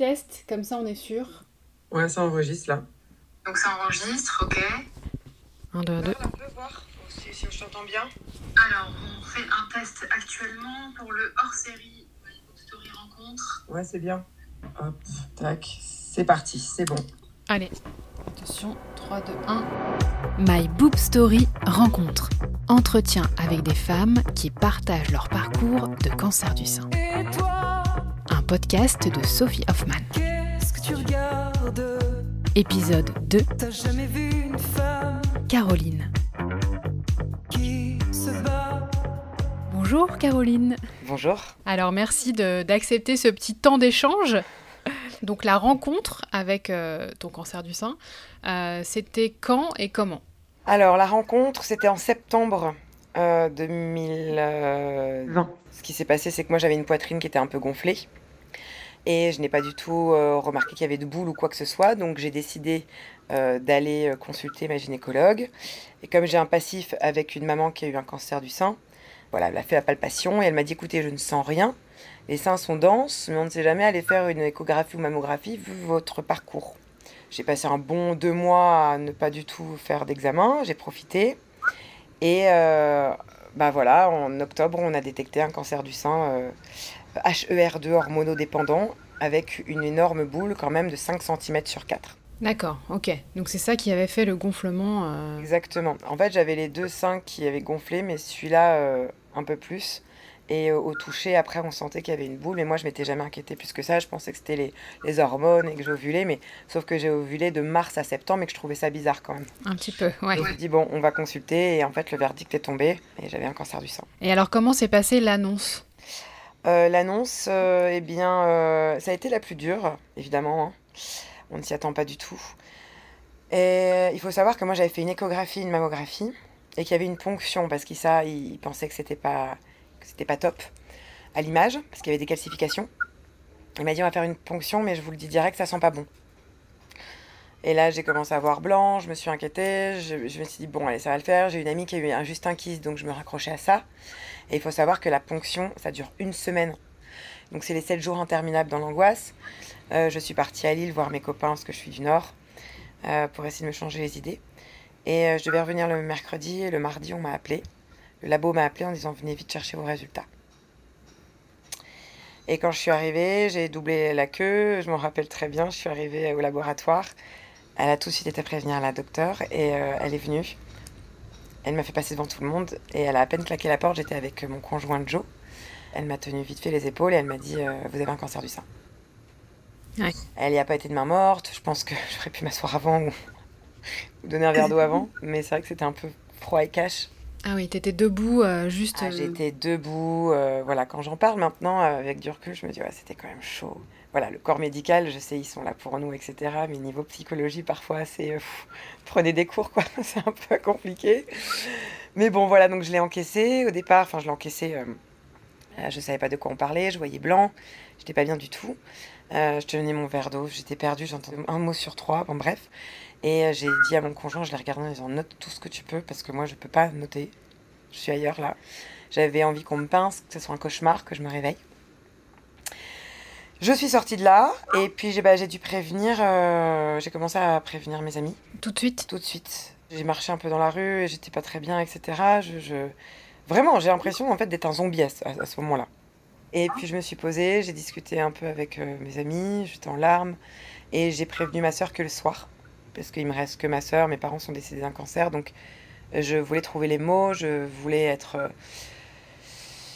test, comme ça on est sûr. Ouais, ça enregistre là. Donc ça enregistre, ok. 1, 2, 2. On peut voir si, si je t'entends bien. Alors, on fait un test actuellement pour le hors-série My Book Story Rencontre. Ouais, c'est bien. Hop, tac. C'est parti, c'est bon. Allez, attention, 3, 2, 1. My Boob Story rencontre. Entretien avec des femmes qui partagent leur parcours de cancer du sein. Et toi, Un podcast de Sophie Hoffman. qu'est-ce que tu regardes? Épisode 2, T'as jamais vu une femme Caroline. qui se bat? Bonjour Caroline. Bonjour. Alors merci de- d'accepter ce petit temps d'échange. Donc la rencontre avec euh, ton cancer du sein, euh, c'était quand et comment? Alors, la rencontre, c'était en septembre euh, 2020. Ce qui s'est passé, c'est que moi, j'avais une poitrine qui était un peu gonflée. Et je n'ai pas du tout euh, remarqué qu'il y avait de boules ou quoi que ce soit. Donc, j'ai décidé euh, d'aller euh, consulter ma gynécologue. Et comme j'ai un passif avec une maman qui a eu un cancer du sein, voilà, elle a fait la palpation et elle m'a dit écoutez, je ne sens rien. Les seins sont denses, mais on ne sait jamais aller faire une échographie ou mammographie vu votre parcours. J'ai passé un bon deux mois à ne pas du tout faire d'examen, j'ai profité. Et euh, bah voilà, en octobre, on a détecté un cancer du sein HER2 hormonodépendant avec une énorme boule quand même de 5 cm sur 4. D'accord, ok. Donc c'est ça qui avait fait le gonflement. euh, Exactement. En fait, j'avais les deux seins qui avaient gonflé, mais celui-là euh, un peu plus. Et euh, au toucher, après, on sentait qu'il y avait une boule. Mais moi, je m'étais jamais inquiétée plus que ça. Je pensais que c'était les, les hormones et que j'ovulais. Mais sauf que j'ai ovulé de mars à septembre et que je trouvais ça bizarre quand même. Un petit peu, ouais. Donc, je me dis, bon, on va consulter. Et en fait, le verdict est tombé. Et j'avais un cancer du sein. Et alors comment s'est passée l'annonce? Euh, L'annonce, euh, eh bien, euh, ça a été la plus dure, évidemment. hein. On ne s'y attend pas du tout. Et il faut savoir que moi, j'avais fait une échographie, une mammographie, et qu'il y avait une ponction, parce qu'il ça, que c'était pas, que c'était pas top à l'image, parce qu'il y avait des calcifications. Il m'a dit, on va faire une ponction, mais je vous le dis direct, ça sent pas bon. Et là, j'ai commencé à voir blanc, je me suis inquiétée, je, me suis dit, bon, allez, ça va le faire. J'ai une amie qui a eu un juste kyste, donc je me raccrochais à ça. Et il faut savoir que la ponction, ça dure une semaine. Donc c'est les 7 jours interminables dans l'angoisse. Euh, je suis partie à Lille voir mes copains parce que je suis du Nord euh, pour essayer de me changer les idées. Et euh, je devais revenir le mercredi et le mardi on m'a appelé. Le labo m'a appelé en disant venez vite chercher vos résultats. Et quand je suis arrivée, j'ai doublé la queue. Je m'en rappelle très bien. Je suis arrivée au laboratoire. Elle a tout de suite été prévenir la docteure et euh, elle est venue. Elle m'a fait passer devant tout le monde et elle a à peine claqué la porte. J'étais avec mon conjoint Joe. Elle m'a tenu vite fait les épaules et elle m'a dit euh, Vous avez un cancer du sein. Ouais. Elle n'y a pas été de main morte. Je pense que j'aurais pu m'asseoir avant ou, ou donner un verre d'eau avant. Mais c'est vrai que c'était un peu froid et cash. Ah oui, t'étais debout, euh, juste... Ah, euh, J'étais debout. euh, voilà, quand j'en parle maintenant, euh, avec du recul, je me dis Ouais, c'était quand même chaud. Voilà, le corps médical, je sais, ils sont là pour nous, etc. Mais niveau psychologie, parfois, c'est. euh, prenez des cours, quoi. c'est un peu compliqué. Mais bon, voilà, donc je l'ai encaissé au départ. Enfin, je l'ai encaissé. euh, euh, je savais pas de quoi on parlait, je voyais blanc, j'étais pas bien du tout. Euh, je tenais mon verre d'eau, j'étais perdue, j'entendais un mot sur trois, bon bref. Et j'ai dit à mon conjoint, je l'ai regardé en disant note tout ce que tu peux parce que moi je peux pas noter, je suis ailleurs là. J'avais envie qu'on me pince, que ce soit un cauchemar, que je me réveille. Je suis sortie de là et puis j'ai bah, dû prévenir, euh, j'ai commencé à prévenir mes amis Tout de suite? Tout de suite. J'ai marché un peu dans la rue et j'étais pas très bien, etc. Je, je- Vraiment, j'ai l'impression en fait d'être un zombie à, ce- à ce moment-là. Et puis je me suis posée, j'ai discuté un peu avec euh, mes amis, j'étais en larmes et j'ai prévenu ma soeur que le soir parce qu'il me reste que ma soeur, mes parents sont décédés d'un cancer, donc euh, je voulais trouver les mots, je voulais être euh,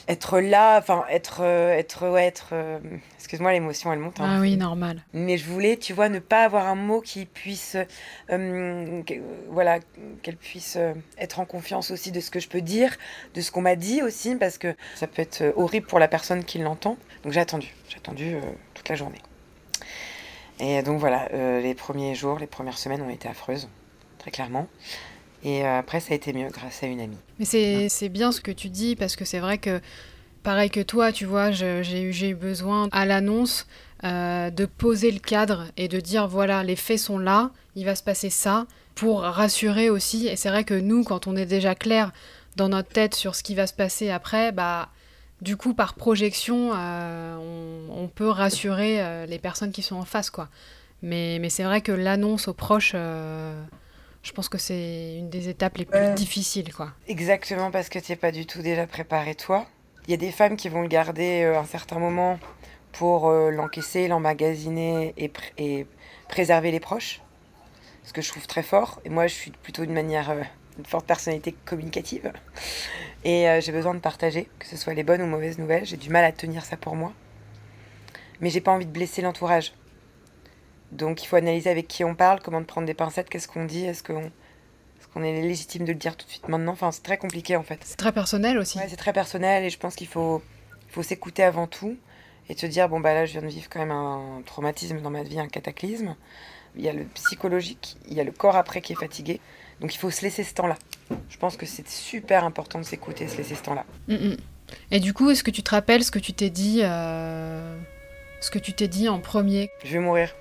être là, enfin être euh, être ouais, être. euh, Excuse-moi, l'émotion elle monte. hein. Ah oui, normal. Mais je voulais, tu vois, ne pas avoir un mot qui puisse, euh, que- voilà, qu'elle puisse être en confiance aussi de ce que je peux dire, de ce qu'on m'a dit aussi, parce que ça peut être horrible pour la personne qui l'entend. Donc j'ai attendu, j'ai attendu euh, toute la journée. Et donc voilà, les premiers jours, les premières semaines ont été affreuses, très clairement. Et euh, après, ça a été mieux grâce à une amie. Mais c'est c'est bien ce que tu dis parce que c'est vrai que, pareil que toi, tu vois, j'ai eu, besoin à l'annonce euh, de poser le cadre et de dire voilà, les faits sont là, il va se passer ça, pour rassurer aussi. Et c'est vrai que nous, quand on est déjà clair dans notre tête sur ce qui va se passer après, bah du coup, par projection, euh, on, peut rassurer les personnes qui sont en face, quoi. Mais, mais c'est vrai que l'annonce aux proches, je pense que c'est une des étapes les plus Ouais. difficiles, quoi. Exactement parce que tu n'es pas du tout déjà préparé toi. Il y a des femmes qui vont le garder euh, un certain moment pour euh, l'encaisser, l'emmagasiner et, pr- et préserver les proches. Ce que je trouve très fort. Et moi, je suis plutôt d'une manière, euh, une forte personnalité communicative. Et j'ai besoin de partager, que ce soit les bonnes ou mauvaises nouvelles. J'ai du mal à tenir ça pour moi. Mais j'ai pas envie de blesser l'entourage. Donc il faut analyser avec qui on parle, comment de prendre des pincettes, qu'est-ce qu'on dit, est-ce qu'on qu'on est légitime de le dire tout de suite maintenant? Enfin, c'est très compliqué en fait. C'est très personnel aussi. Ouais, c'est très personnel et je pense qu'il faut, faut s'écouter avant tout et te dire bon bah là je viens de vivre quand même un traumatisme dans ma vie, un cataclysme. Il y a le psychologique, il y a le corps après qui est fatigué. Donc il faut se laisser ce temps-là. Je pense que c'est super important de s'écouter, se laisser ce temps-là. Mm, mm. Et du coup, est-ce que tu te rappelles ce que tu t'es dit, euh, ce que tu t'es dit en premier? Je vais mourir.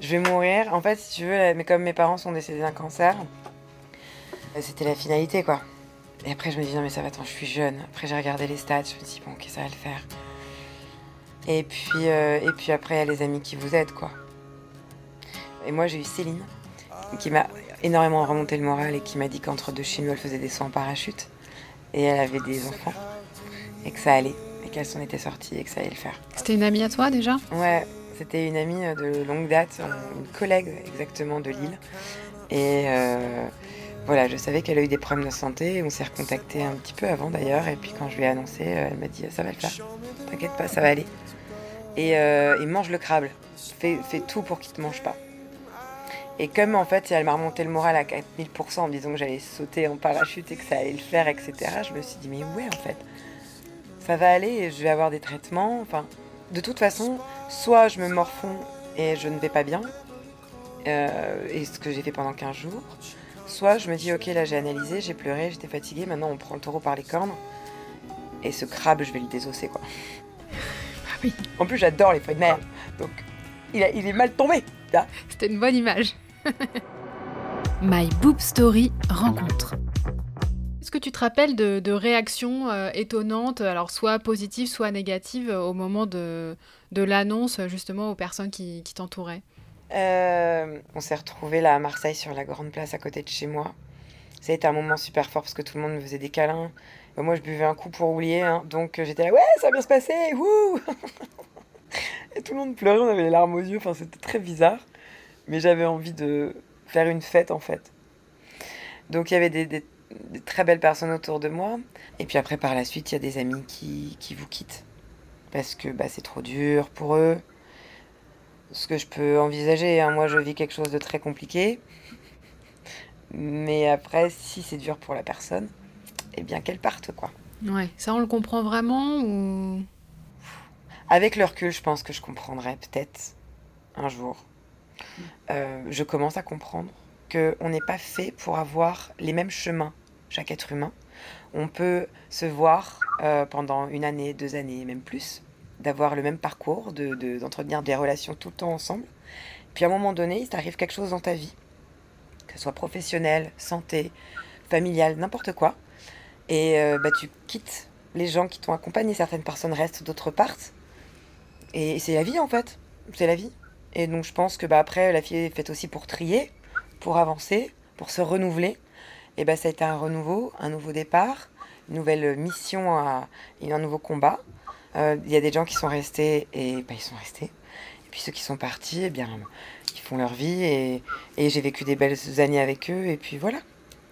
Je vais mourir. En fait, si tu veux, mais comme mes parents sont décédés d'un cancer, euh, c'était la finalité, quoi. Et après, je me dis, non, mais ça va, attends, je suis jeune. Après, j'ai regardé les stats, je me dis, bon, ok, ça va le faire. Et puis, euh, et puis après, il y a les amis qui vous aident, quoi. Et moi, j'ai eu Céline, qui m'a énormément remonté le moral et qui m'a dit qu'entre deux chimios, elle faisait des sauts en parachute. Et elle avait des enfants. Et que ça allait. Et qu'elle s'en était sortie et que ça allait le faire. C'était une amie à toi déjà? Ouais, c'était une amie euh, de longue date, une collègue exactement de Lille. Et euh, voilà, je savais qu'elle a eu des problèmes de santé. On s'est recontacté un petit peu avant d'ailleurs. Et puis quand je lui ai annoncé, euh, elle m'a dit Ça va le faire. T'inquiète pas, ça va aller. Et, mange le crabe. Fais, tout pour qu'il te mange pas. Et comme en fait, elle m'a remonté le moral à 4000% en disant que j'allais sauter en parachute et que ça allait le faire, etc., je me suis dit Mais ouais, en fait, ça va aller je vais avoir des traitements. Enfin, de toute façon, soit je me morfonds et je ne vais pas bien, euh, et ce que j'ai fait pendant 15 jours, soit je me dis ok là j'ai analysé, j'ai pleuré, j'étais fatiguée, maintenant on prend le taureau par les cornes, et ce crabe je vais le désosser quoi. oui. En plus j'adore les feuilles de mer, donc il, a- il est mal tombé. là. C'était une bonne image. My Boob Story rencontre. Est-ce que tu te rappelles de, réactions euh, étonnantes, alors soit positives, soit négatives, au moment de, l'annonce justement aux personnes qui, t'entouraient? Euh, on s'est retrouvés là à Marseille sur la grande place à côté de chez moi. Ça a été un moment super fort parce que tout le monde me faisait des câlins. Euh, Moi, je buvais un coup pour oublier, hein. donc j'étais là, ouais, ça va bien se passer, wouh Et tout le monde pleurait, on avait les larmes aux yeux, enfin, c'était très bizarre. Mais j'avais envie de faire une fête en fait. Donc il y avait des- des très belles personnes autour de moi. Et puis après, par la suite, il y a des amis qui, qui vous quittent. Parce que bah, c'est trop dur pour eux ce que je peux envisager. hein. Moi, je vis quelque chose de très compliqué. Mais après, si c'est dur pour la personne, eh bien qu'elle parte, quoi. Ouais, ça on le comprend vraiment ou? Avec le recul, je pense que je comprendrai peut-être un jour. Euh, je commence à comprendre qu'on n'est pas fait pour avoir les mêmes chemins, chaque être humain. On peut se voir euh, pendant une année, deux années, même plus, d'avoir le même parcours, de- de- d'entretenir des relations tout le temps ensemble. Puis à un moment donné, il t'arrive quelque chose dans ta vie, que ce soit professionnel, santé, familial, n'importe quoi. Et euh, bah, tu quittes les gens qui t'ont accompagné, certaines personnes restent, d'autres partent. Et c'est la vie en fait, c'est la vie. Et donc je pense que bah, après, la vie est faite aussi pour trier, pour avancer, pour se renouveler. Et bah, ça a été un renouveau, un nouveau départ, une nouvelle mission à, et un nouveau combat. Euh, Il y a des gens qui sont restés et bah, ils sont restés. Et puis ceux qui sont partis, eh bien, ils font leur vie et, et j'ai vécu des belles années avec eux. Et puis voilà.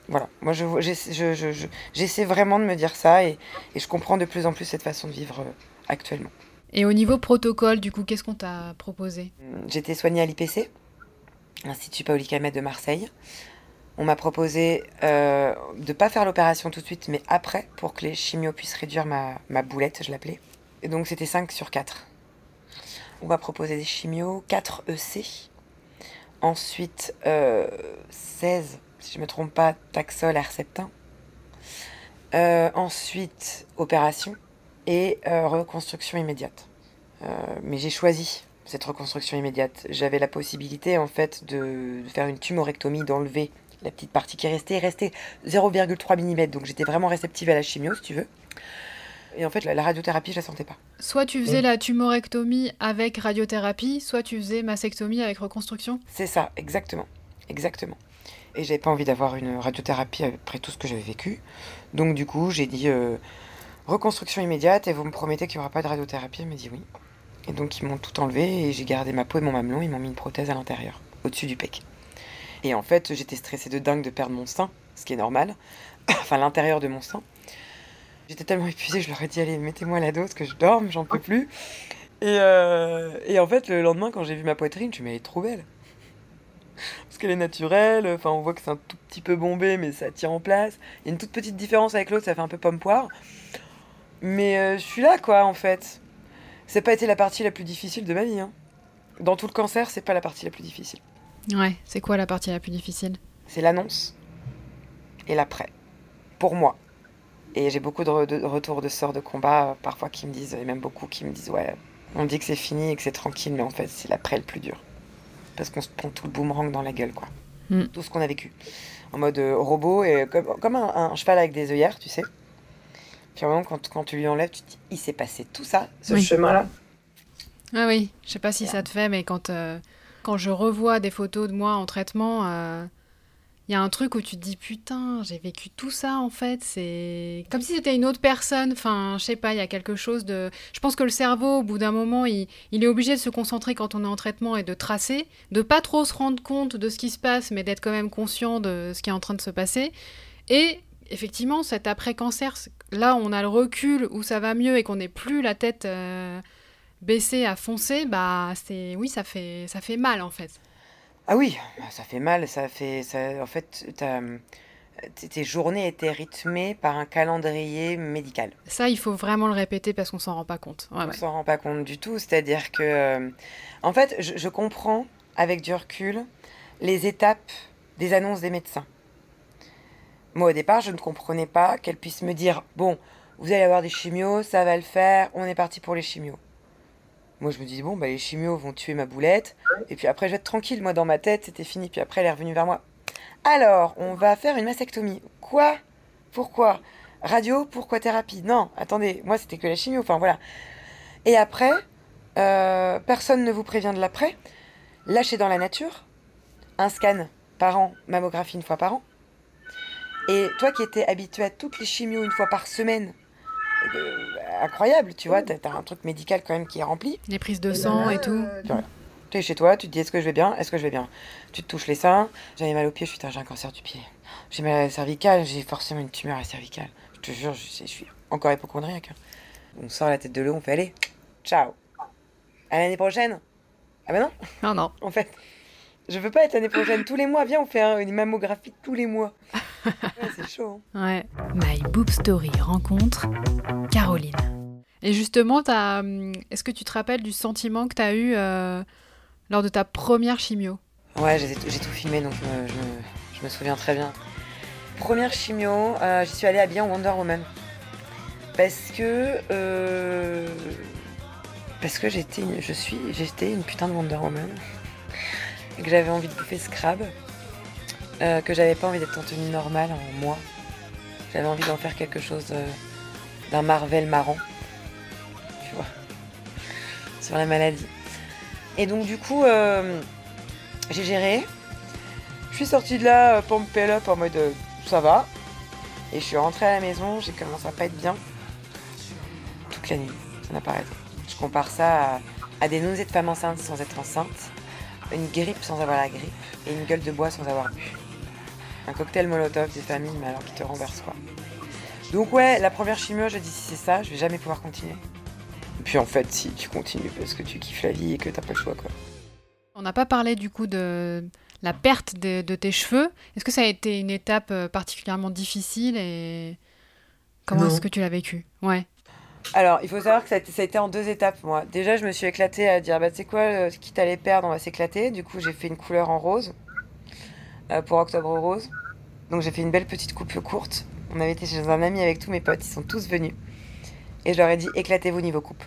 Voilà. Moi, je- je- je- j'essaie vraiment de me dire ça et, et je comprends de plus en plus cette façon de vivre euh, actuellement. Et au niveau protocole, du coup, qu'est-ce qu'on t'a proposé? J'étais soignée à l'IPC, l'Institut Paoli Calmette de Marseille. On m'a proposé euh, de pas faire l'opération tout de suite, mais après, pour que les chimios puissent réduire ma, boulette, je l'appelais. Et donc c'était 5 sur 4. On m'a proposé des chimios, 4 EC. Ensuite, euh, 16, si je me trompe pas, Taxol, Herceptin. Euh, ensuite, opération et euh, reconstruction immédiate. Euh, mais j'ai choisi cette reconstruction immédiate. J'avais la possibilité en fait de, faire une tumorectomie, d'enlever La petite partie qui est restée est restée 0,3 mm, donc j'étais vraiment réceptive à la chimio, si tu veux. Et en fait, la, la radiothérapie, je la sentais pas. Soit tu faisais la tumorectomie avec radiothérapie, soit tu faisais mastectomie avec reconstruction. C'est ça, exactement. Exactement. Et j'avais pas envie d'avoir une radiothérapie après tout ce que j'avais vécu. Donc du coup, j'ai dit euh, reconstruction immédiate et vous me promettez qu'il n'y aura pas de radiothérapie Elle m'a dit oui. Et donc ils m'ont tout enlevé et j'ai gardé ma peau et mon mamelon. Ils m'ont mis une prothèse à l'intérieur, au-dessus du pec. Et en fait, j'étais stressée de dingue de perdre mon sein, ce qui est normal. enfin, l'intérieur de mon sein. J'étais tellement épuisée, je leur ai dit allez, mettez-moi la dose, que je dorme, j'en peux plus. Et, euh, et en fait, le lendemain, quand j'ai vu ma poitrine, je me suis dit, elle est trop belle. Parce qu'elle est naturelle, enfin on voit que c'est un tout petit peu bombé, mais ça tient en place. Il y a une toute petite différence avec l'autre, ça fait un peu pomme-poire. Mais euh, je suis là, quoi, en fait. C'est pas été la partie la plus difficile de ma vie. Hein. Dans tout le cancer, c'est pas la partie la plus difficile. Ouais, c'est quoi la partie la plus difficile? C'est l'annonce et l'après. Pour moi. Et j'ai beaucoup de, re- de retours de sœurs de combat, euh, parfois qui me disent, et même beaucoup qui me disent, ouais, on dit que c'est fini et que c'est tranquille, mais en fait, c'est l'après le plus dur. Parce qu'on se prend tout le boomerang dans la gueule, quoi. Mm. Tout ce qu'on a vécu. En mode euh, robot, et comme, comme un, un cheval avec des œillères, tu sais. Puis à un moment, quand, quand tu lui enlèves, tu te dis, il s'est passé tout ça, ce Oui. chemin-là. Ah oui, je sais pas si ça te fait, mais quand, euh, quand je revois des photos de moi en traitement, il y a un truc où tu te dis putain, j'ai vécu tout ça en fait. C'est comme si c'était une autre personne. Enfin, je sais pas, il y a quelque chose de. Je pense que le cerveau, au bout d'un moment, il, il est obligé de se concentrer quand on est en traitement et de tracer, de pas trop se rendre compte de ce qui se passe, mais d'être quand même conscient de ce qui est en train de se passer. Et effectivement, cet après-cancer, là, on a le recul où ça va mieux et qu'on n'est plus la tête. euh, baisser à foncer, bah c'est oui, ça fait ça fait mal en fait. Ah oui, ça fait mal, ça fait... Ça, en fait, tes journées étaient rythmées par un calendrier médical. Ça, il faut vraiment le répéter parce qu'on s'en rend pas compte. Ouais, on ouais. s'en rend pas compte du tout. C'est-à-dire que, euh, en fait, je, je comprends avec du recul les étapes des annonces des médecins. Moi, au départ, je ne comprenais pas qu'elles puissent me dire bon, vous allez avoir des chimios, ça va le faire, on est parti pour les chimios. Moi, je me dis bon, bah, les chimios vont tuer ma boulette, et puis après, je vais être tranquille. Moi, dans ma tête, c'était fini. Puis après, elle est revenue vers moi. Alors, on va faire une mastectomie. Quoi? Pourquoi? Radio? Pourquoi thérapie? Non, attendez, moi, c'était que la chimio. Enfin, voilà. Et après, euh, personne ne vous prévient de l'après. Lâchez dans la nature. Un scan par an, mammographie une fois par an. Et toi qui étais habitué à toutes les chimios une fois par semaine, euh, incroyable, tu vois, t'as t'as un truc médical quand même qui est rempli. Les prises de sang et tout. Tu es chez toi, tu te dis est-ce que je vais bien Est-ce que je vais bien? Tu te touches les seins, j'avais mal au pied, je suis j'ai un cancer du pied. J'ai mal à la cervicale, j'ai forcément une tumeur à la cervicale. Je te jure, je, je suis encore hypochondriaque. hein. On sort la tête de l'eau, on fait aller. Ciao. À l'année prochaine. Ah bah non, Non, non. en fait. Je veux pas être l'année prochaine. Tous les mois, viens, on fait un- une mammographie tous les mois. Ouais, c'est chaud. hein. Ouais. My Boob Story rencontre Caroline. Et justement, t'as, hum, est-ce que tu te rappelles du sentiment que tu as eu euh, lors de ta première chimio? Ouais, j'ai tout filmé, donc je me, je me- je me souviens très bien. Première chimio, euh, j'y suis allée habillée en Wonder Woman. Parce que... euh, parce que j'étais je suis, j'étais une putain de Wonder Woman. Que j'avais envie de bouffer Scrab. euh, que j'avais pas envie d'être en tenue normale en moi. J'avais envie d'en faire quelque chose euh, d'un Marvel marrant. Tu vois. Sur la maladie. Et donc du coup... euh, j'ai géré. Je suis sortie de là, it up en mode ça va. Et je suis rentrée à la maison, j'ai commencé à pas être bien. Toute la nuit, ça n'a. Je compare ça à, des nausées de femme enceinte sans être enceinte, une grippe sans avoir la grippe et une gueule de bois sans avoir bu. Un cocktail molotov des familles, mais alors qui te renverse quoi. Donc ouais, la première chimio, je dis si c'est ça, je vais jamais pouvoir continuer. Et puis en fait, si tu continues parce que tu kiffes la vie et que t'as pas le choix quoi. On n'a pas parlé du coup de la perte de, de tes cheveux. Est-ce que ça a été une étape euh, particulièrement difficile et comment est-ce que tu l'as vécu? Ouais. Alors, il faut savoir que ça a, été, en deux étapes, moi. Déjà, je me suis éclatée à dire, bah, tu sais quoi, euh, quitte à les perdre, on va s'éclater. Du coup, j'ai fait une couleur en rose euh, pour Octobre Rose. Donc, j'ai fait une belle petite coupe courte. On avait été chez un ami avec tous mes potes, ils sont tous venus. Et je leur ai dit, éclatez-vous niveau coupe.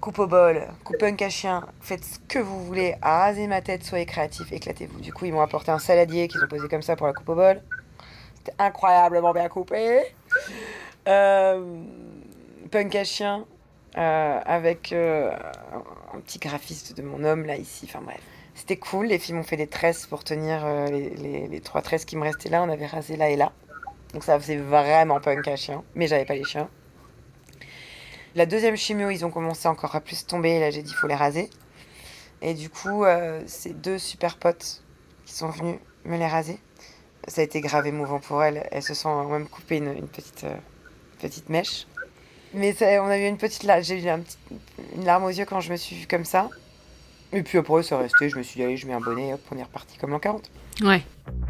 coupe au bol, coupe punk à chien, faites ce que vous voulez, rasez ma tête, soyez créatifs, éclatez-vous. Du coup, ils m'ont apporté un saladier qu'ils ont posé comme ça pour la coupe au bol. C'était incroyablement bien coupé. Euh, punk à chien, euh, avec euh, un petit graphiste de mon homme là ici, enfin bref. C'était cool, les filles m'ont fait des tresses pour tenir euh, les, trois tresses qui me restaient là, on avait rasé là et là. Donc ça faisait vraiment punk à chien, mais j'avais pas les chiens. La deuxième chimio, ils ont commencé encore à plus tomber, là j'ai dit il faut les raser. Et du coup, c'est deux super potes qui sont venus me les raser. Ça a été grave émouvant pour elles, elles se sont même coupé une, une petite, petite mèche. Mais ça- on a eu une petite larme, j'ai eu un petit- une larme aux yeux quand je me suis vue comme ça. Et puis après, ça resté, je me suis dit, allez, je mets un bonnet, hop, on est reparti comme l'an 40. Ouais.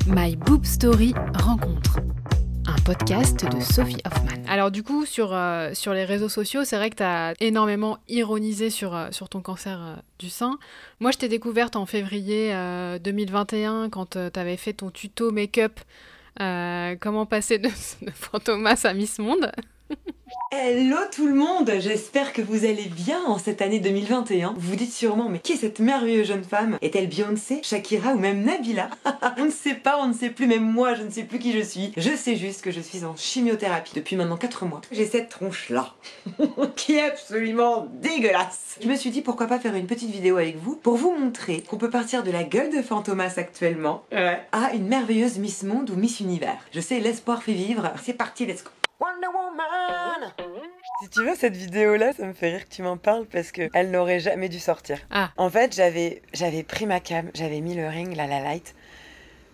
My Boob Story Rencontre. Un podcast de Sophie Hoffman. Alors du coup, sur, euh, sur les réseaux sociaux, c'est vrai que tu as énormément ironisé sur, euh, sur ton cancer euh, du sein. Moi, je t'ai découverte en février euh, 2021 quand tu avais fait ton tuto make-up. euh, comment passer de, de Fantomas à Miss Monde. Hello tout le monde, j'espère que vous allez bien en cette année 2021. Vous vous dites sûrement, mais qui est cette merveilleuse jeune femme? Est-elle Beyoncé, Shakira ou même Nabila? On ne sait pas, on ne sait plus, même moi je ne sais plus qui je suis. Je sais juste que je suis en chimiothérapie depuis maintenant 4 mois. J'ai cette tronche-là, qui est absolument dégueulasse. Je me suis dit pourquoi pas faire une petite vidéo avec vous pour vous montrer qu'on peut partir de la gueule de Fantomas actuellement à une merveilleuse Miss Monde ou Miss Univers. Je sais, l'espoir fait vivre. C'est parti, let's go. Wonder Woman Si tu veux, cette vidéo-là, ça me fait rire que tu m'en parles parce que elle n'aurait jamais dû sortir. Ah. En fait, j'avais, j'avais pris ma cam, j'avais mis le ring, là, la light.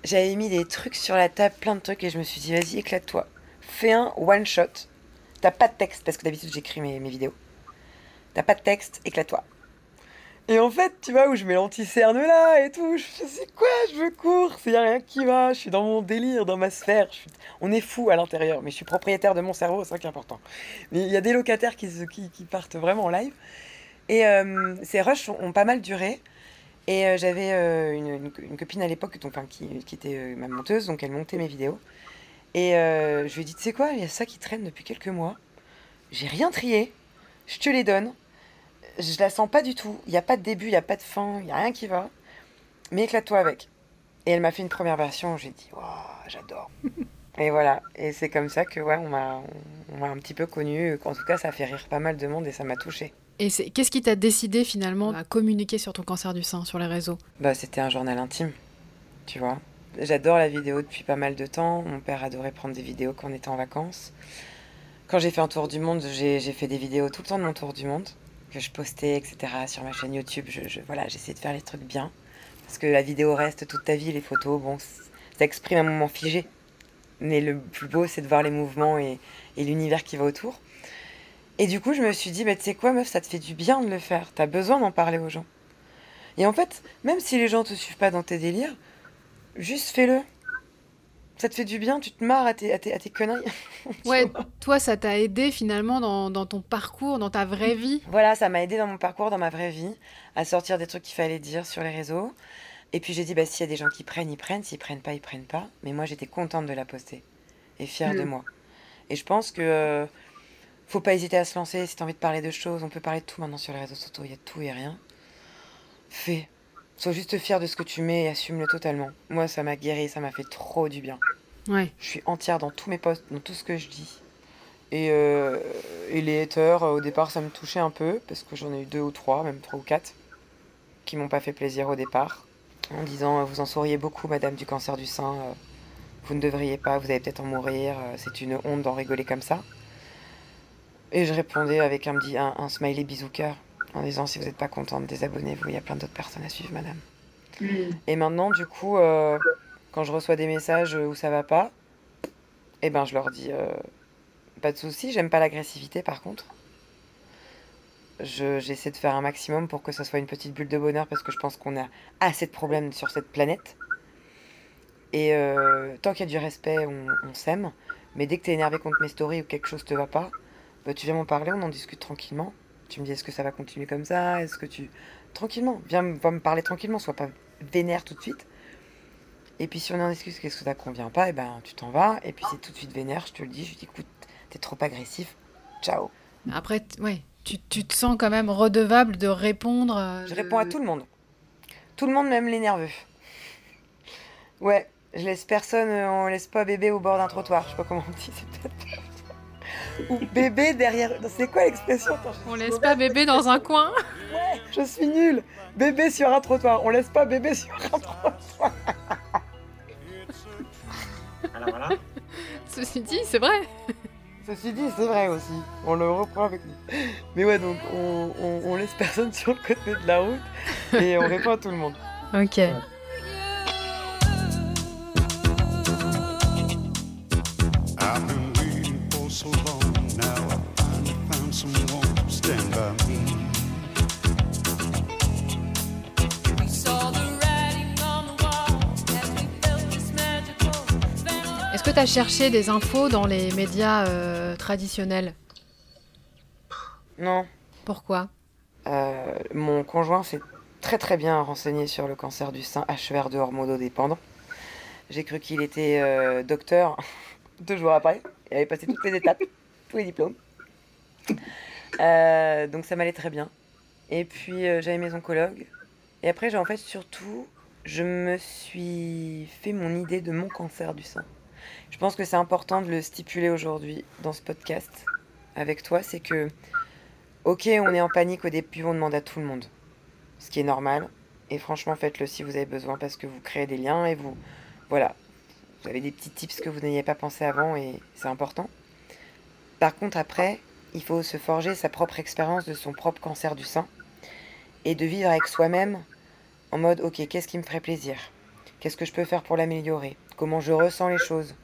J'avais mis des trucs sur la table, plein de trucs, et je me suis dit, vas-y, éclate-toi. Fais un one-shot. T'as pas de texte, parce que d'habitude, j'écris mes, mes vidéos. T'as pas de texte, éclate-toi. Et en fait, tu vois, où je mets l'anti-cerne là et tout, je c'est quoi, je il y a rien qui va, je suis dans mon délire, dans ma sphère. On est fou à l'intérieur, mais je suis propriétaire de mon cerveau, c'est ça qui est important. Mais il y a des locataires qui, qui, partent vraiment en live. Et euh, ces rushs ont, pas mal duré. Et euh, j'avais euh, une, copine à l'époque qui, qui était ma monteuse, donc elle montait mes vidéos. Et je lui ai dit, tu sais quoi, il y a ça qui traîne depuis quelques mois. J'ai rien trié, je te les donne. Je la sens pas du tout. Il n'y a pas de début, il n'y a pas de fin, il n'y a rien qui va. Mais éclate-toi avec. Et elle m'a fait une première version, j'ai dit, waouh, j'adore. Et voilà, et c'est comme ça que ouais, on m'a on m'a un petit peu connu. En tout cas, ça a fait rire pas mal de monde et ça m'a touchée. Et c'est- qu'est-ce qui t'a décidé finalement à communiquer sur ton cancer du sein sur les réseaux? Bah, c'était un journal intime, tu vois. J'adore la vidéo depuis pas mal de temps. Mon père adorait prendre des vidéos quand on était en vacances. Quand j'ai fait un tour du monde, j'ai j'ai fait des vidéos tout le temps de mon tour du monde que je postais, etc. sur ma chaîne YouTube. Je, voilà, j'essayais de faire les trucs bien parce que la vidéo reste toute ta vie, les photos, bon, ça exprime un moment figé. Mais le plus beau, c'est de voir les mouvements et, l'univers qui va autour. Et du coup, je me suis dit, bah, tu sais quoi, meuf, ça te fait du bien de le faire. T'as besoin d'en parler aux gens. Et en fait, même si les gens te suivent pas dans tes délires, juste fais-le. Ça te fait du bien, tu te marres à tes, à tes, à tes conneries. Tu Ouais, toi, ça t'a aidé finalement dans, dans ton parcours, dans ta vraie vie? Voilà, ça m'a aidé dans mon parcours, dans ma vraie vie, à sortir des trucs qu'il fallait dire sur les réseaux. Et puis j'ai dit, bah, s'il y a des gens qui prennent, ils prennent. S'ils prennent pas, ils prennent pas. Mais moi, j'étais contente de la poster et fière de Mm. moi. Et je pense que euh, faut pas hésiter à se lancer. Si t'as envie de parler de choses, on peut parler de tout maintenant sur les réseaux sociaux. Il y a tout et rien. Fais. Sois juste fier de ce que tu mets et assume-le totalement. Moi, ça m'a guéri, ça m'a fait trop du bien. Ouais. Je suis entière dans tous mes posts, dans tout ce que je dis. Et, euh, et les haters, au départ, ça me touchait un peu, parce que j'en ai eu deux ou trois, même trois ou quatre, qui m'ont pas fait plaisir au départ, en disant euh, Vous en sauriez beaucoup, madame du cancer du sein, euh, vous ne devriez pas, vous allez peut-être en mourir, c'est une honte d'en rigoler comme ça. Et je répondais avec un, un smiley bisou cœur, en disant Si vous n'êtes pas contente, désabonnez-vous, il y a plein d'autres personnes à suivre, madame. Et maintenant, du coup, euh, quand je reçois des messages où ça va pas, eh ben je leur dis euh, pas de souci, j'aime pas l'agressivité par contre. Je- J'essaie de faire un maximum pour que ça soit une petite bulle de bonheur parce que je pense qu'on a assez de problèmes sur cette planète. Et euh, tant qu'il y a du respect, on, on s'aime. Mais dès que t'es énervé contre mes stories ou quelque chose te va pas, bah, tu viens m'en parler, on en discute tranquillement. Tu me dis est-ce que ça va continuer comme ça? Est-ce que tu. Tranquillement, viens me- va me parler tranquillement, sois pas vénère tout de suite. Et puis si on en discute, qu'est-ce que ça convient pas, et ben tu t'en vas. Et puis c'est tout de suite vénère, je te le dis, je dis écoute, t'es trop agressif, ciao. Après, ouais, tu, tu te sens quand même redevable de répondre. euh, Je réponds à tout le monde. Tout le monde, même les nerveux. Ouais, je laisse personne, on laisse pas bébé au bord d'un trottoir. Je sais pas comment on dit, c'est peut-être. Ou bébé derrière. C'est quoi l'expression On laisse pas bébé dans un coin. Ouais, je suis nulle. Bébé sur un trottoir. On laisse pas bébé sur un trottoir. Voilà. Ceci dit, c'est vrai. Ceci dit, c'est vrai aussi. On le reprend avec nous. Mais ouais, donc on, on- on laisse personne sur le côté de la route et on répond à tout le monde. Ok. Que tu as cherché des infos dans les médias euh, traditionnels? Non, Pourquoi? Euh, mon conjoint s'est très très bien renseigné sur le cancer du sein HER2 hormonodépendant. J'ai cru qu'il était euh, docteur deux jours après. Il avait passé toutes les étapes, tous les diplômes. Donc ça m'allait très bien. Et puis j'avais mes oncologues. Et après, j'ai en fait surtout, je me suis fait mon idée de mon cancer du sein. Je pense que c'est important de le stipuler aujourd'hui dans ce podcast avec toi. C'est que Ok, on est en panique au début, on demande à tout le monde. Ce qui est normal. Et franchement, faites-le si vous avez besoin parce que vous créez des liens et vous. Voilà. Vous avez des petits tips que vous n'ayez pas pensé avant et c'est important. Par contre, après, il faut se forger sa propre expérience de son propre cancer du sein et de vivre avec soi-même en mode ok, qu'est-ce qui me ferait plaisir? Qu'est-ce que je peux faire pour l'améliorer? Comment je ressens les choses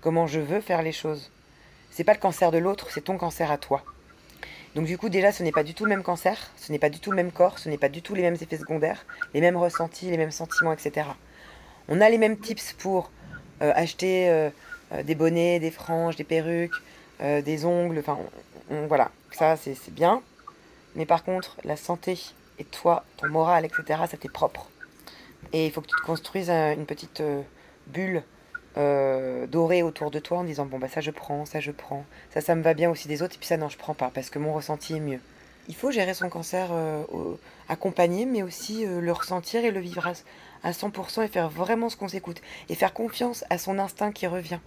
Comment je veux faire les choses C'est pas le cancer de l'autre, c'est ton cancer à toi. Donc du coup déjà ce n'est pas du tout le même cancer, ce n'est pas du tout le même corps, ce n'est pas du tout les mêmes effets secondaires, les mêmes ressentis, les mêmes sentiments, etc. On a les mêmes tips pour euh, acheter euh, euh, des bonnets, des franges, des perruques, des ongles, enfin voilà, ça c'est bien. Mais par contre la santé et toi, ton moral, etc. ça t'est propre. Et il faut que tu te construises une petite bulle euh, dorée autour de toi en disant bon bah ça je prends, ça je prends, ça ça me va bien aussi des autres et puis ça non je prends pas parce que mon ressenti est mieux. Il faut gérer son cancer euh, accompagné mais aussi euh, le ressentir et le vivre à, à 100% et faire vraiment ce qu'on s'écoute et faire confiance à son instinct qui revient,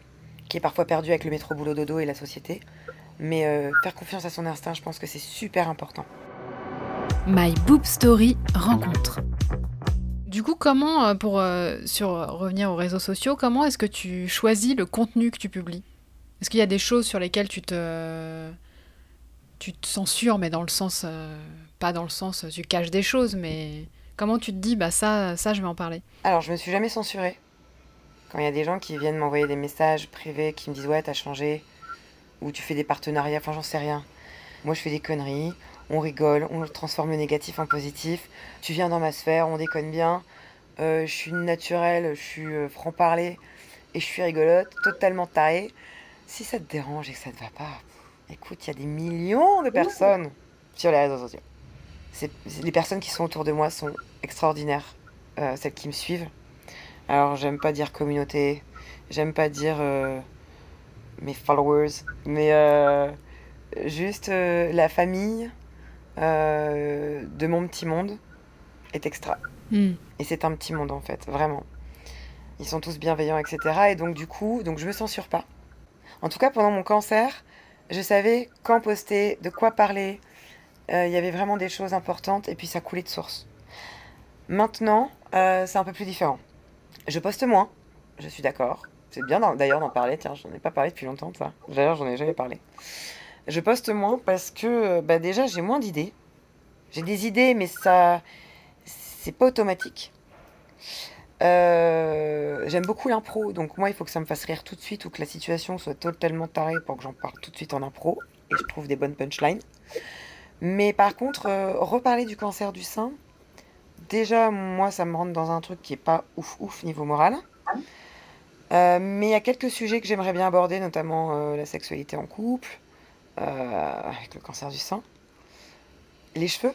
qui est parfois perdu avec le métro boulot dodo et la société. Mais euh, faire confiance à son instinct, je pense que c'est super important. My Boob Story rencontre. Du coup, comment, euh, pour euh, sur revenir aux réseaux sociaux, comment est-ce que tu choisis le contenu que tu publies? Est-ce qu'il y a des choses sur lesquelles tu te tu censures, mais dans le sens euh, pas dans le sens tu caches des choses, mais comment tu te dis bah ça ça je vais en parler? Alors, je me suis jamais censurée. Quand il y a des gens qui viennent m'envoyer des messages privés qui me disent ouais, t'as changé, ou tu fais des partenariats, enfin j'en sais rien. Moi, je fais des conneries, on rigole, on transforme le négatif en positif. Tu viens dans ma sphère, on déconne bien. Euh, je suis naturelle, je suis euh, franc-parler et je suis rigolote, totalement tarée. Si ça te dérange et que ça te va pas, écoute, il y a des millions de personnes sur les réseaux sociaux. C'est- les personnes qui sont autour de moi sont extraordinaires, euh, celles qui me suivent. Alors, j'aime pas dire communauté, j'aime pas dire mes followers, mais juste la famille euh, de mon petit monde est extra. Hmm. Et c'est un petit monde en fait, vraiment. Ils sont tous bienveillants, etc. Et donc du coup, donc je me censure pas. En tout cas, pendant mon cancer, je savais quand poster, de quoi parler. Euh, Il y avait vraiment des choses importantes et puis ça coulait de source. Maintenant, euh, c'est un peu plus différent. Je poste moins, je suis d'accord. C'est bien d'ailleurs d'en parler, tiens, j'en ai pas parlé depuis longtemps ça. D'ailleurs, j'en ai jamais parlé. Je poste moins parce que bah, déjà j'ai moins d'idées. J'ai des idées, mais ça, c'est pas automatique. Euh, J'aime beaucoup l'impro, donc moi il faut que ça me fasse rire tout de suite ou que la situation soit totalement tarée pour que j'en parle tout de suite en impro et je trouve des bonnes punchlines. Mais par contre, euh, reparler du cancer du sein, déjà moi ça me rentre dans un truc qui est pas ouf ouf niveau moral. Euh, mais il y a quelques sujets que j'aimerais bien aborder, notamment la sexualité en couple, avec le cancer du sein, les cheveux,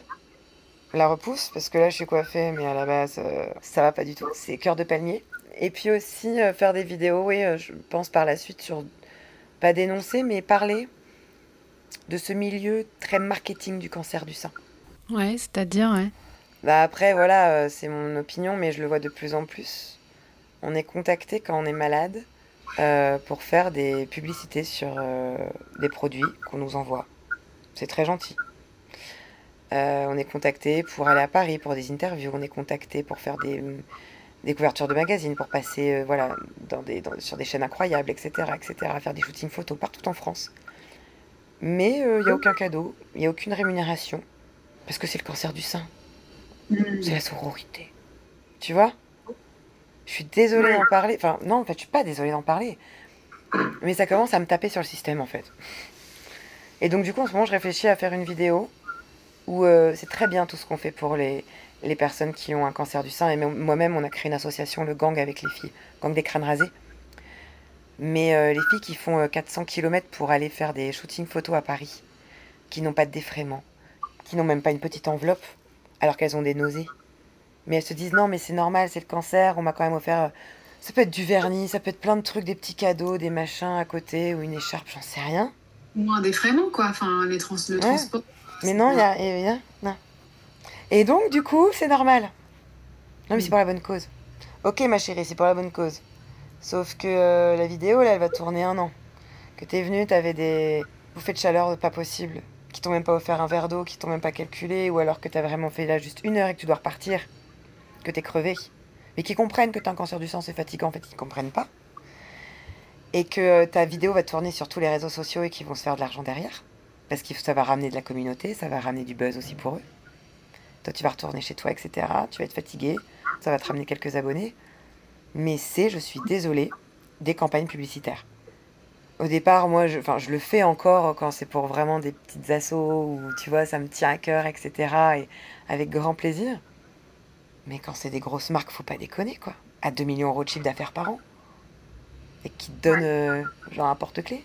la repousse, parce que là je suis coiffée, mais à la base euh, ça va pas du tout, c'est cœur de palmier. Et puis aussi euh, faire des vidéos, oui, euh, je pense par la suite sur, pas dénoncer, mais parler de ce milieu très marketing du cancer du sein. Ouais, c'est-à-dire, ouais. Bah après, voilà, euh, c'est mon opinion, mais je le vois de plus en plus. On est contacté quand on est malade euh, pour faire des publicités sur euh, des produits qu'on nous envoie. C'est très gentil. Euh, on est contacté pour aller à Paris pour des interviews. On est contacté pour faire des, des couvertures de magazines, pour passer voilà, dans des, dans- sur des chaînes incroyables, etc., etc., faire des shootings photos partout en France. Mais il n'y a aucun cadeau, il n'y a aucune rémunération, parce que c'est le cancer du sein. C'est la sororité. Tu vois? Je suis désolée d'en parler. Enfin, non, en fait, je suis pas désolée d'en parler. Mais ça commence à me taper sur le système, en fait. Et donc, du coup, en ce moment, je réfléchis à faire une vidéo où euh, c'est très bien tout ce qu'on fait pour les, les personnes qui ont un cancer du sein. Et même- moi-même, on a créé une association, le gang avec les filles, gang des crânes rasés. Mais euh, les filles qui font euh, 400 km pour aller faire des shootings photos à Paris, qui n'ont pas de défraiement, qui n'ont même pas une petite enveloppe, alors qu'elles ont des nausées. Mais elles se disent non, mais c'est normal, c'est le cancer, on m'a quand même offert. euh, Ça peut être du vernis, ça peut être plein de trucs, des petits cadeaux, des machins à côté, ou une écharpe, j'en sais rien. Ou un défraiement, quoi. Enfin, les trans le Ouais. transport. Mais non, il y a, y. Et donc, du coup, c'est normal. Non, mais c'est pour la bonne cause. Ok, ma chérie, c'est pour la bonne cause. Sauf que euh, la vidéo, là, elle va tourner un an. Que t'es venu, t'avais des bouffées de chaleur pas possibles, qui t'ont même pas offert un verre d'eau, qui t'ont même pas calculé, ou alors que t'as vraiment fait là juste une heure et que tu dois repartir, que t'es crevé. Mais qui comprennent que t'as un cancer du sang, c'est fatigant, en fait, ils comprennent pas. Et que euh, ta vidéo va tourner sur tous les réseaux sociaux et qu'ils vont se faire de l'argent derrière. Parce que ça va ramener de la communauté, ça va ramener du buzz aussi pour eux. Toi, tu vas retourner chez toi, etc. Tu vas être fatigué, ça va te ramener quelques abonnés. Mais c'est, je suis désolée, des campagnes publicitaires. Au départ, moi, je, je le fais encore quand c'est pour vraiment des petites assos où, tu vois, ça me tient à cœur, etc. Et avec grand plaisir. Mais quand c'est des grosses marques, faut pas déconner, quoi. À 2 millions d'euros de chiffre d'affaires par an. Et qui te donnent, euh, genre, un porte-clés.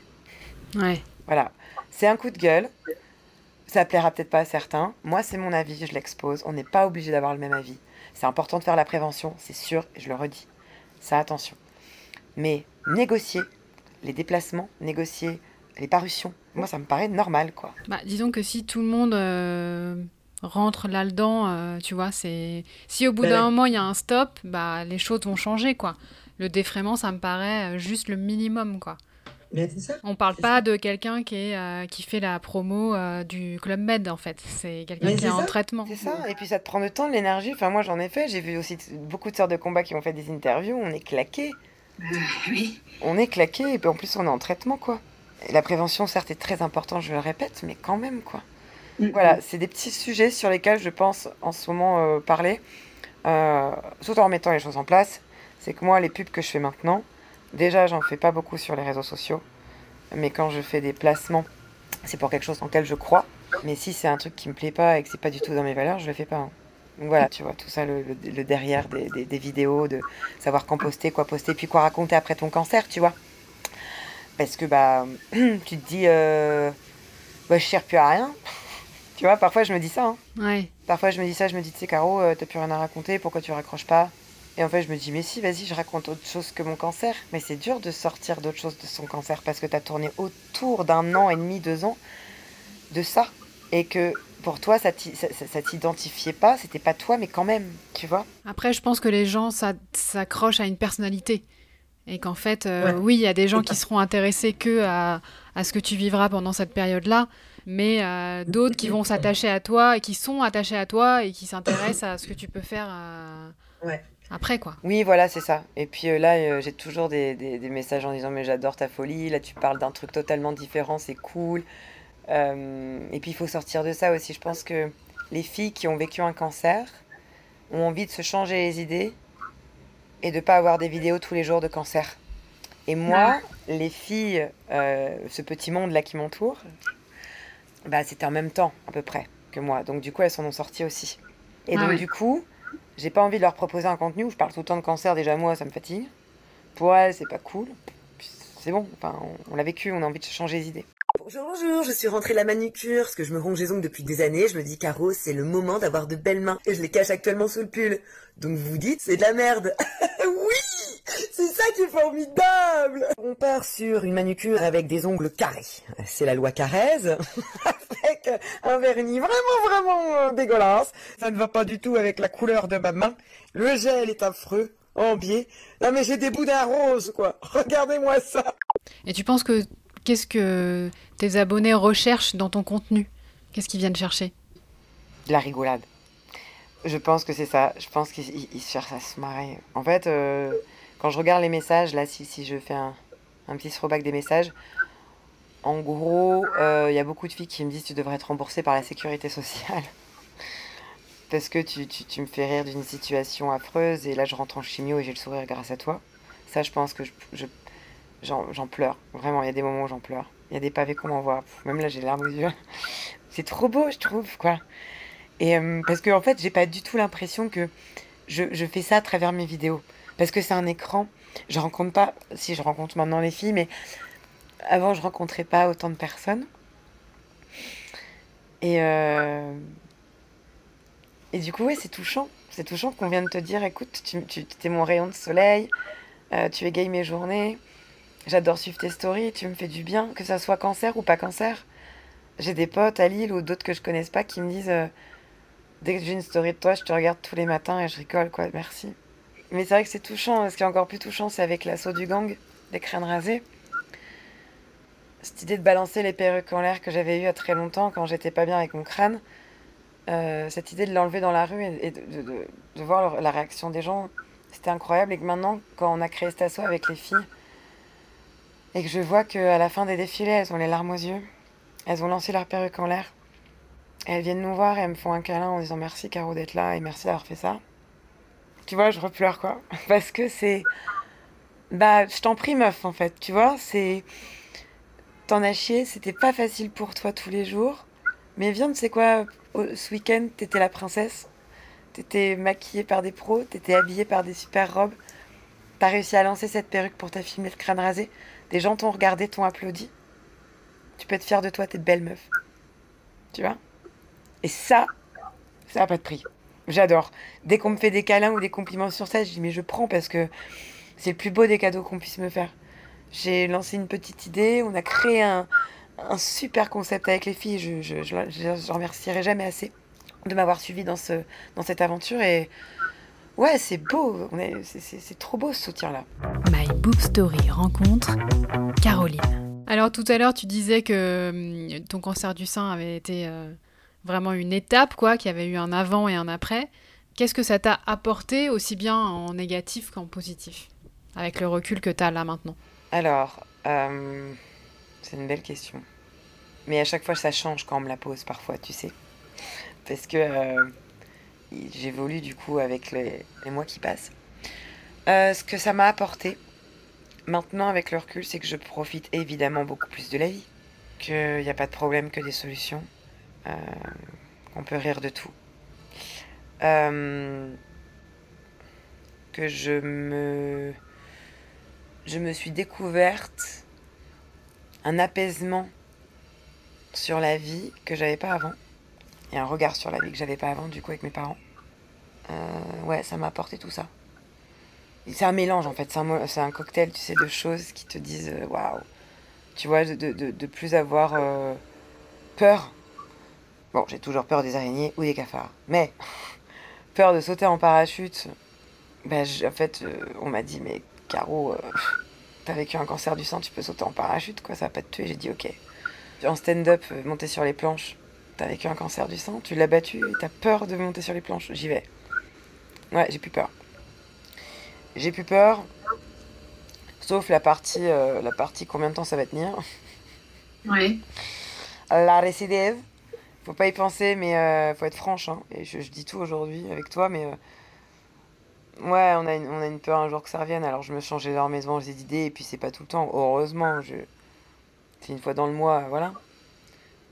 Ouais. Voilà. C'est un coup de gueule. Ça plaira peut-être pas à certains. Moi, c'est mon avis, je l'expose. On n'est pas obligé d'avoir le même avis. C'est important de faire la prévention, c'est sûr, et je le redis. Ça, attention. Mais négocier les déplacements, négocier les parutions, moi, ça me paraît normal, quoi. Bah, disons que si tout le monde euh, rentre là-dedans, euh, tu vois, c'est... Si au bout d'un moment, il y a un stop, bah, les choses vont changer, quoi. Le défraiement, ça me paraît euh, juste le minimum, quoi. Mais ça. On parle pas ça. de quelqu'un qui, est, euh, qui fait la promo euh, du Club Med, en fait. C'est quelqu'un qui est en traitement. C'est ça, et puis ça te prend du temps, de l'énergie. Enfin, moi, j'en ai fait. J'ai vu aussi beaucoup de sœurs de combat qui ont fait des interviews. On est claqués. Euh, oui. On est claqués, et puis en plus, on est en traitement, quoi. Et la prévention, certes, est très importante, je le répète, mais quand même, quoi. Voilà, c'est des petits sujets sur lesquels je pense en ce moment euh, parler, euh, tout en remettant les choses en place. C'est que moi, les pubs que je fais maintenant, déjà, j'en fais pas beaucoup sur les réseaux sociaux, mais quand je fais des placements, c'est pour quelque chose en lequel je crois. Mais si c'est un truc qui me plaît pas et que c'est pas du tout dans mes valeurs, je le fais pas. hein. Donc voilà, tu vois, tout ça, le, le- le derrière des, des- des vidéos, de savoir quand poster, quoi poster, puis quoi raconter après ton cancer, tu vois. Parce que bah, tu te dis, euh, bah, je sers plus à rien. Tu vois, parfois je me dis ça. hein. Ouais. Parfois je me dis ça, je me dis, tu sais, Caro, euh, t'as plus rien à raconter, pourquoi tu raccroches pas? Et en fait, je me dis, mais si, vas-y, je raconte autre chose que mon cancer. Mais c'est dur de sortir d'autre chose de son cancer parce que t'as tourné autour d'un an et demi, deux ans de ça. Et que pour toi, ça t'i- ça- ça- ça t'identifiait pas, c'était pas toi, mais quand même, tu vois Après, je pense que les gens s'a- s'accrochent à une personnalité. Et qu'en fait, euh, Ouais. oui, il y a des gens qui seront intéressés que à, à ce que tu vivras pendant cette période-là, mais euh, d'autres qui vont s'attacher à toi et qui sont attachés à toi et qui s'intéressent à ce que tu peux faire euh, Ouais. après, quoi. Oui, voilà, c'est ça. Et puis euh, là, j'ai toujours des, des- des messages en disant, mais j'adore ta folie, là tu parles d'un truc totalement différent, c'est cool. Et puis il faut sortir de ça aussi. Je pense que les filles qui ont vécu un cancer ont envie de se changer les idées et de pas avoir des vidéos tous les jours de cancer. Et moi, les filles, ce petit monde-là qui m'entoure, bah, c'était en même temps à peu près que moi. Donc du coup, elles s'en ont sorties aussi. Et Ah donc du coup, j'ai pas envie de leur proposer un contenu où je parle tout le temps de cancer. Déjà moi, ça me fatigue. Pour elles, c'est pas cool. Puis C'est bon. Enfin, on, on l'a vécu. On a envie de changer les idées. Bonjour, bonjour, je suis rentrée la manucure, parce que je me ronge les ongles depuis des années, je me dis, Caro, c'est le moment d'avoir de belles mains, et je les cache actuellement sous le pull. Donc vous vous dites, c'est de la merde. C'est ça qui est formidable On part sur une manucure avec des ongles carrés. C'est la loi Carrez, avec un vernis vraiment, vraiment euh, dégueulasse. Ça ne va pas du tout avec la couleur de ma main. Le gel est affreux, en biais. Non mais j'ai des boudins roses, quoi. Regardez-moi ça Et tu penses que qu'est-ce que tes abonnés recherchent dans ton contenu? Qu'est-ce qu'ils viennent chercher? De la rigolade. Je pense que c'est ça. Je pense qu'ils ils- ils cherchent à se marrer. En fait, euh, quand je regarde les messages, là, si, si je fais un, un petit throwback des messages, en gros, euh, il y a beaucoup de filles qui me disent tu devrais être remboursée par la sécurité sociale. Parce que tu, tu, tu me fais rire d'une situation affreuse et là je rentre en chimio et j'ai le sourire grâce à toi. Ça, je pense que je, je- j'en, pleure. Vraiment, il y a des moments où j'en pleure. Il y a des pavés qu'on m'envoie. Même là, j'ai les aux yeux. C'est trop beau, je trouve, quoi. Et euh, parce que en fait, j'ai pas du tout l'impression que je, je fais ça à travers mes vidéos. Parce que c'est un écran. Je rencontre pas. Si je rencontre maintenant les filles, mais avant, je rencontrais pas autant de personnes. Et euh, et du coup, ouais, c'est touchant. C'est touchant qu'on vienne te dire, écoute, tu, tu es mon rayon de soleil, euh, tu égayes mes journées, j'adore suivre tes stories, tu me fais du bien, que ça soit cancer ou pas cancer. J'ai des potes à Lille ou d'autres que je connaisse pas qui me disent, euh, dès que j'ai une story de toi, je te regarde tous les matins et je rigole, quoi, merci. Mais c'est vrai que c'est touchant. Ce qui est encore plus touchant, c'est avec l'assaut du gang, des crânes rasés. Cette idée de balancer les perruques en l'air que j'avais eue a très longtemps quand j'étais pas bien avec mon crâne. Euh, cette idée de l'enlever dans la rue et, de, voir la réaction des gens, c'était incroyable. Et que maintenant, quand on a créé cet assaut avec les filles, et que je vois qu'à la fin des défilés, elles ont les larmes aux yeux, elles ont lancé leur perruque en l'air, elles viennent nous voir et elles me font un câlin en disant merci Caro d'être là et merci d'avoir fait ça. Tu vois, je repleure quoi. Parce que c'est. Bah, je t'en prie, meuf, en fait. Tu vois, c'est. T'en as chié, c'était pas facile pour toi tous les jours. Mais viens, tu sais quoi, ce week-end, t'étais la princesse. T'étais maquillée par des pros, t'étais habillée par des super robes. T'as réussi à lancer cette perruque pour ta filmer le crâne rasé. Des gens t'ont regardé, t'ont applaudi. Tu peux être fière de toi, t'es belle meuf. Tu vois? Et ça, ça n'a pas de prix. J'adore. Dès qu'on me fait des câlins ou des compliments sur ça, je dis mais je prends parce que c'est le plus beau des cadeaux qu'on puisse me faire. J'ai lancé une petite idée, on a créé un, un super concept avec les filles. Je, je, je, je- je remercierai jamais assez de m'avoir suivi dans, ce, dans cette aventure. Et ouais, c'est beau. C'est trop beau ce soutien-là. My Boob Story rencontre Caroline. Alors tout à l'heure, tu disais que hum, ton cancer du sein avait été euh, vraiment une étape, quoi, qu'il y avait eu un avant et un après. Qu'est-ce que ça t'a apporté, aussi bien en négatif qu'en positif, avec le recul que tu as là maintenant? Alors, euh, c'est une belle question. Mais à chaque fois, ça change quand on me la pose, parfois, tu sais. Parce que euh, j'évolue du coup avec les, mois qui passent. Euh, ce que ça m'a apporté, maintenant avec le recul, c'est que je profite évidemment beaucoup plus de la vie. Qu'il n'y a pas de problème que des solutions. Euh, qu'on peut rire de tout. Euh, que je me je me suis découverte un apaisement sur la vie que j'avais pas avant et un regard sur la vie que j'avais pas avant du coup avec mes parents. Euh, ouais, ça m'a apporté tout ça. C'est un mélange en fait, c'est un, un cocktail, tu sais, de choses qui te disent euh, waouh. Tu vois, de, de, de- plus avoir peur. Bon, j'ai toujours peur des araignées ou des cafards, mais peur de sauter en parachute. Ben, en fait, euh, on m'a dit, mais Caro, euh, t'as vécu un cancer du sein, tu peux sauter en parachute, quoi, ça va pas te tuer. J'ai dit, ok. En stand-up, euh, monter sur les planches, t'as vécu un cancer du sein, tu l'as battu t'as peur de monter sur les planches, j'y vais. Ouais, j'ai plus peur. J'ai plus peur, sauf la partie, euh, la partie combien de temps ça va tenir. Oui. La récidive, faut pas y penser, mais euh, faut être franche. hein. Et je, je dis tout aujourd'hui avec toi, mais euh, ouais, on a, une, on a une peur un jour que ça revienne. Alors je me change énormément les idées, et puis c'est pas tout le temps. Heureusement, je... c'est une fois dans le mois, voilà.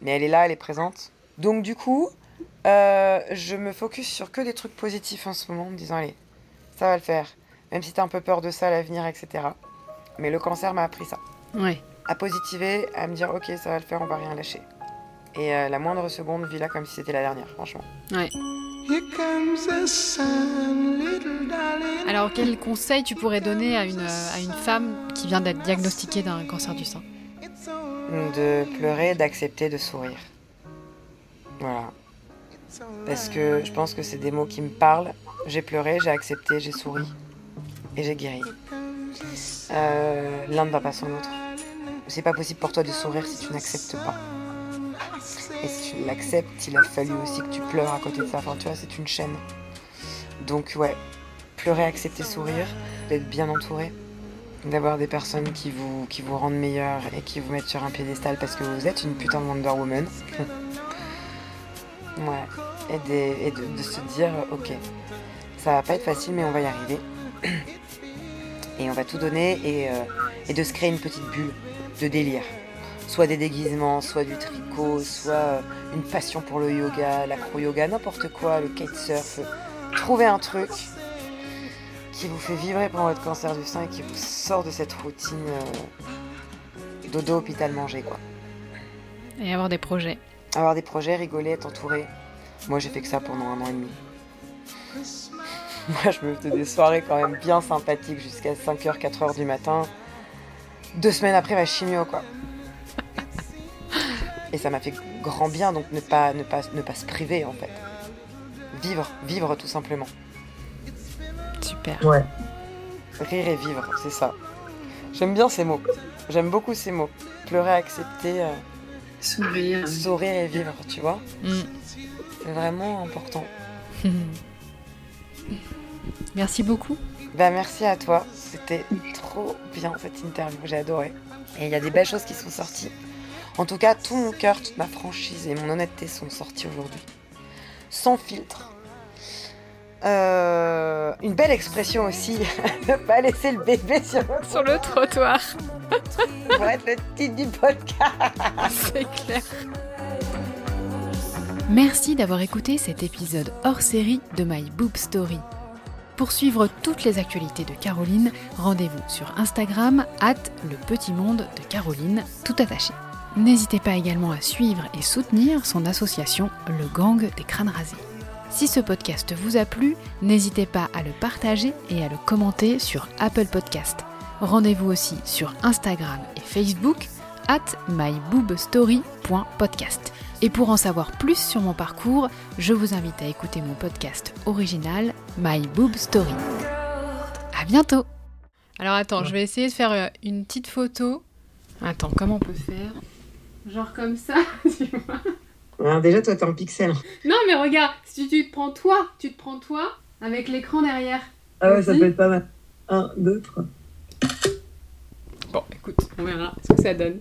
Mais elle est là, elle est présente. Donc du coup, euh, je me focus sur que des trucs positifs en ce moment, en me disant allez, ça va le faire. Même si t'as un peu peur de ça, l'avenir, etc. Mais le cancer m'a appris ça Ouais. à positiver, à me dire ok ça va le faire, on va rien lâcher. Et euh, la moindre seconde, vis-la comme si c'était la dernière, franchement. Ouais. Here comes the sun, little darling. Alors, quel conseil tu pourrais donner à une, à une femme qui vient d'être diagnostiquée d'un cancer du sein? De pleurer, d'accepter, de sourire. Voilà. Parce que je pense que c'est des mots qui me parlent. J'ai pleuré, j'ai accepté, j'ai souri. Et j'ai guéri. Euh, L'un ne va pas sans l'autre. C'est pas possible pour toi de sourire si tu n'acceptes pas. Et si tu l'acceptes, il a fallu aussi que tu pleures à côté de ça. Enfin, tu vois, c'est une chaîne. Donc, ouais, pleurer, accepter, sourire, d'être bien entouré, d'avoir des personnes qui vous, qui vous rendent meilleur et qui vous mettent sur un piédestal parce que vous êtes une putain de Wonder Woman. ouais, et, de, se dire, ok, ça va pas être facile, mais on va y arriver. Et on va tout donner euh, et de se créer une petite bulle de délire. Soit des déguisements, soit du tricot, soit euh, une passion pour le yoga, l'acro-yoga, n'importe quoi, le kitesurf. Trouvez un truc qui vous fait vibrer pendant votre cancer du sein et qui vous sort de cette routine euh, dodo, hôpital, manger, quoi. Et avoir des projets. Avoir des projets, rigoler, être entouré. Moi, j'ai fait que ça pendant un an et demi. Moi, je me faisais des soirées quand même bien sympathiques jusqu'à 5h, 4h du matin. Deux semaines après ma chimio, quoi. Et ça m'a fait grand bien, donc ne pas, ne, pas, ne pas se priver, en fait. Vivre, vivre tout simplement. Super. Ouais. Rire et vivre, c'est ça. J'aime bien ces mots. J'aime beaucoup ces mots. Pleurer, accepter, euh, Sourire. sourire et vivre, tu vois. Mm. C'est vraiment important. Merci beaucoup. Bah merci à toi, c'était trop bien cette interview, j'ai adoré. Et il y a des belles choses qui sont sorties. En tout cas, tout mon cœur, toute ma franchise et mon honnêteté sont sortis aujourd'hui. Sans filtre. Euh, une belle expression aussi, ne pas laisser le bébé sur le, Sur le trottoir. pour être le titre du podcast. C'est clair. Merci d'avoir écouté cet épisode hors série de My Boob Story. Pour suivre toutes les actualités de Caroline, rendez-vous sur Instagram, at le petit monde de Caroline, tout attaché. N'hésitez pas également à suivre et soutenir son association Le Gang des Crânes Rasés. Si ce podcast vous a plu, n'hésitez pas à le partager et à le commenter sur Apple Podcast. Rendez-vous aussi sur Instagram et Facebook, at myboobstory.podcast. Et pour en savoir plus sur mon parcours, je vous invite à écouter mon podcast original My Boob Story. À bientôt Alors attends, je vais essayer de faire euh, une petite photo. Attends, comment on peut faire? Genre comme ça, tu vois. Alors déjà, toi, t'es en pixel. Non mais regarde, si tu te prends toi, tu te prends toi avec l'écran derrière. Ah ouais, ça peut être pas mal. Un, deux, trois. Bon, écoute, on verra ce que ça donne.